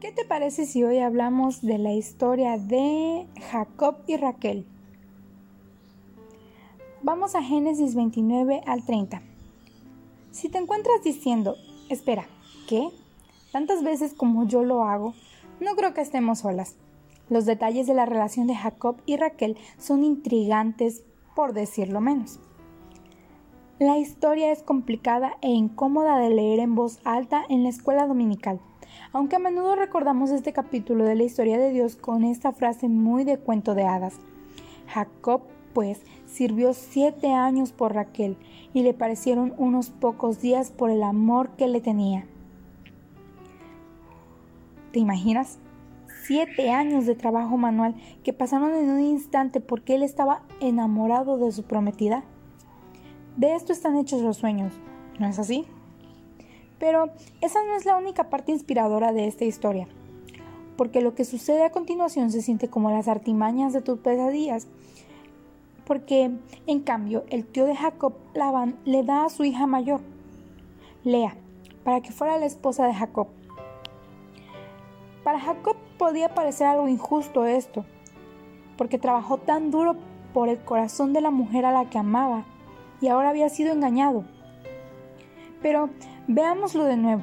¿Qué te parece si hoy hablamos de la historia de Jacob y Raquel? Vamos a Génesis 29 al 30. Si te encuentras diciendo, espera, ¿qué? Tantas veces como yo lo hago, no creo que estemos solas. Los detalles de la relación de Jacob y Raquel son intrigantes, por decirlo menos. La historia es complicada e incómoda de leer en voz alta en la escuela dominical aunque a menudo recordamos este capítulo de la historia de Dios con esta frase muy de cuento de hadas. Jacob, pues, sirvió siete años por Raquel y le parecieron unos pocos días por el amor que le tenía. ¿Te imaginas? Siete años de trabajo manual que pasaron en un instante porque él estaba enamorado de su prometida. De esto están hechos los sueños, ¿no es así? Pero esa no es la única parte inspiradora de esta historia, porque lo que sucede a continuación se siente como las artimañas de tus pesadillas, porque en cambio el tío de Jacob, le da a su hija mayor, Lea, para que fuera la esposa de Jacob. Para Jacob podía parecer algo injusto esto, porque trabajó tan duro por el corazón de la mujer a la que amaba y ahora había sido engañado. Pero Veámoslo de nuevo.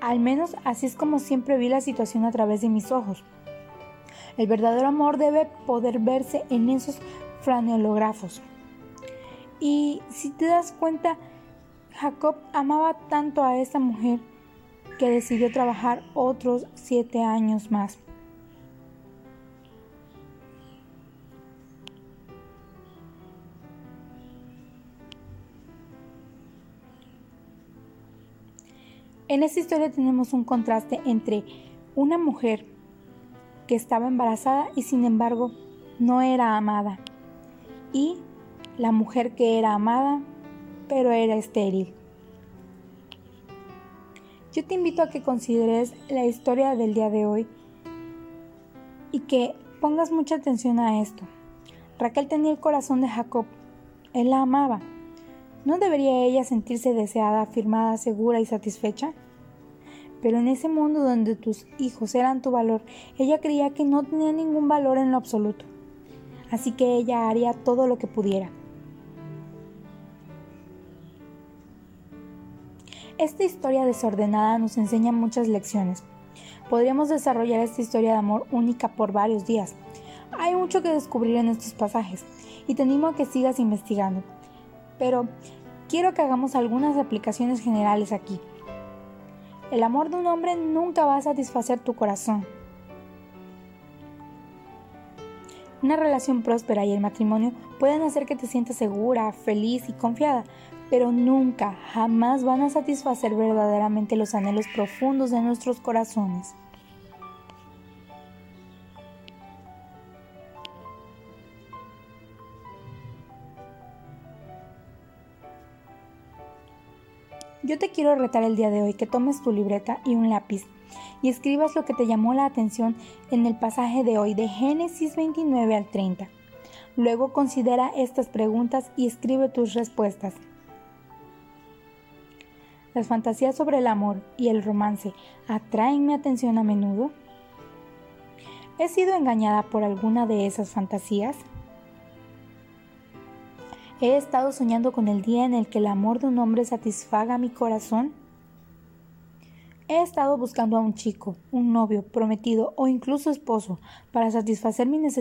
Al menos así es como siempre vi la situación a través de mis ojos. El verdadero amor debe poder verse en esos franeológrafos. Y si te das cuenta, Jacob amaba tanto a esa mujer que decidió trabajar otros siete años más. En esta historia tenemos un contraste entre una mujer que estaba embarazada y sin embargo no era amada y la mujer que era amada pero era estéril. Yo te invito a que consideres la historia del día de hoy y que pongas mucha atención a esto. Raquel tenía el corazón de Jacob, él la amaba ¿No debería ella sentirse deseada, afirmada, segura y satisfecha? Pero en ese mundo donde tus hijos eran tu valor, ella creía que no tenía ningún valor en lo absoluto. Así que ella haría todo lo que pudiera. Esta historia desordenada nos enseña muchas lecciones. Podríamos desarrollar esta historia de amor única por varios días. Hay mucho que descubrir en estos pasajes y te animo a que sigas investigando pero quiero que hagamos algunas aplicaciones generales aquí. El amor de un hombre nunca va a satisfacer tu corazón. Una relación próspera y el matrimonio pueden hacer que te sientas segura, feliz y confiada, pero nunca, jamás van a satisfacer verdaderamente los anhelos profundos de nuestros corazones. Yo te quiero retar el día de hoy que tomes tu libreta y un lápiz y escribas lo que te llamó la atención en el pasaje de hoy de Génesis 29 al 30. Luego considera estas preguntas y escribe tus respuestas. ¿Las fantasías sobre el amor y el romance atraen mi atención a menudo? ¿He sido engañada por alguna de esas fantasías? He estado soñando con el día en el que el amor de un hombre satisfaga mi corazón. He estado buscando a un chico, un novio, prometido o incluso esposo para satisfacer mi necesidad